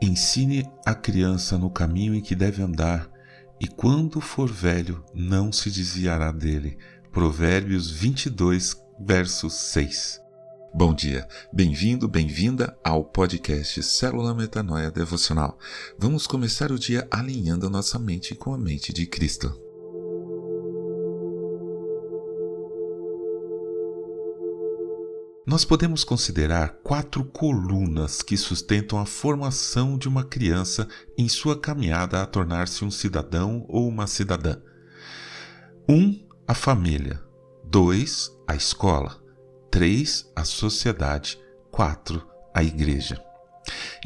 Ensine a criança no caminho em que deve andar, e quando for velho, não se desviará dele. Provérbios 22, verso 6. Bom dia, bem-vindo, bem-vinda ao podcast Célula Metanoia Devocional. Vamos começar o dia alinhando nossa mente com a mente de Cristo. Nós podemos considerar quatro colunas que sustentam a formação de uma criança em sua caminhada a tornar-se um cidadão ou uma cidadã. 1. Um, a família. 2. A escola. 3. A sociedade. 4. A igreja.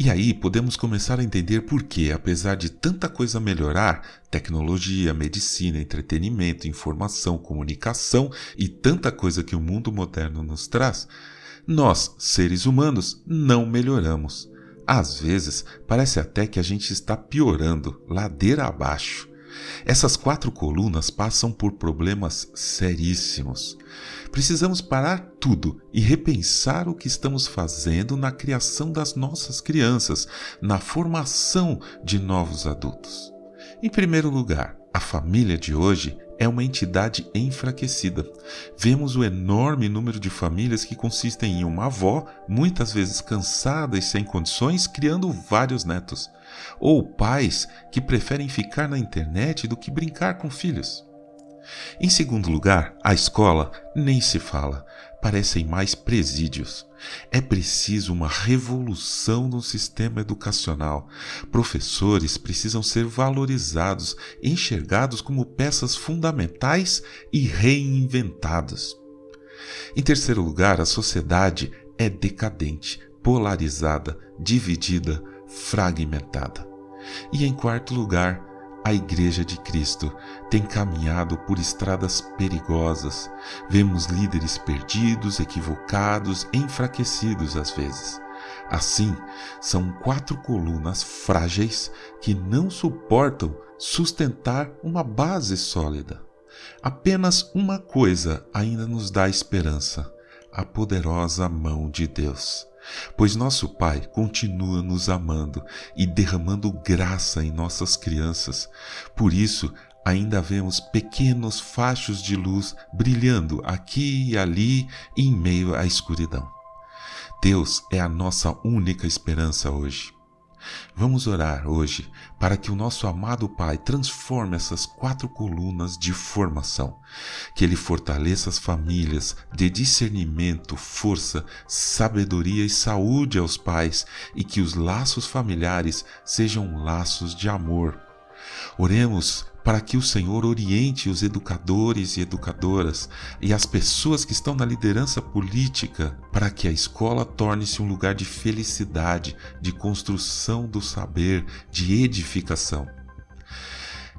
E aí podemos começar a entender por que, apesar de tanta coisa melhorar tecnologia, medicina, entretenimento, informação, comunicação e tanta coisa que o mundo moderno nos traz nós, seres humanos, não melhoramos. Às vezes, parece até que a gente está piorando, ladeira abaixo. Essas quatro colunas passam por problemas seríssimos. Precisamos parar tudo e repensar o que estamos fazendo na criação das nossas crianças, na formação de novos adultos. Em primeiro lugar, a família de hoje é uma entidade enfraquecida. Vemos o enorme número de famílias que consistem em uma avó, muitas vezes cansada e sem condições, criando vários netos, ou pais que preferem ficar na internet do que brincar com filhos. Em segundo lugar, a escola nem se fala, parecem mais presídios. É preciso uma revolução no sistema educacional. Professores precisam ser valorizados, enxergados como peças fundamentais e reinventados. Em terceiro lugar, a sociedade é decadente, polarizada, dividida, fragmentada. E em quarto lugar, a Igreja de Cristo tem caminhado por estradas perigosas. Vemos líderes perdidos, equivocados, enfraquecidos às vezes. Assim, são quatro colunas frágeis que não suportam sustentar uma base sólida. Apenas uma coisa ainda nos dá esperança: a poderosa mão de Deus. Pois nosso Pai continua nos amando e derramando graça em nossas crianças. Por isso, ainda vemos pequenos fachos de luz brilhando aqui e ali em meio à escuridão. Deus é a nossa única esperança hoje. Vamos orar hoje para que o nosso amado Pai transforme essas quatro colunas de formação, que Ele fortaleça as famílias, dê discernimento, força, sabedoria e saúde aos pais e que os laços familiares sejam laços de amor. Oremos para que o Senhor oriente os educadores e educadoras e as pessoas que estão na liderança política, para que a escola torne-se um lugar de felicidade, de construção do saber, de edificação.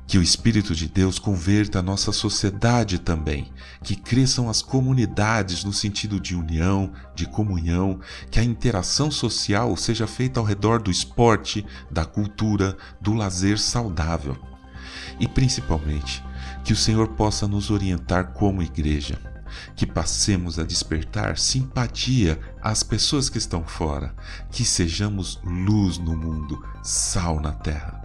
Que o Espírito de Deus converta a nossa sociedade também, que cresçam as comunidades no sentido de união, de comunhão, que a interação social seja feita ao redor do esporte, da cultura, do lazer saudável e principalmente que o Senhor possa nos orientar como igreja, que passemos a despertar simpatia às pessoas que estão fora, que sejamos luz no mundo, sal na terra.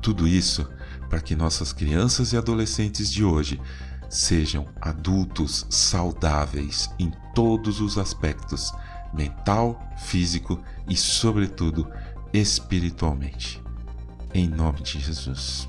Tudo isso para que nossas crianças e adolescentes de hoje sejam adultos saudáveis em todos os aspectos mental, físico e, sobretudo, espiritualmente. Em nome de Jesus.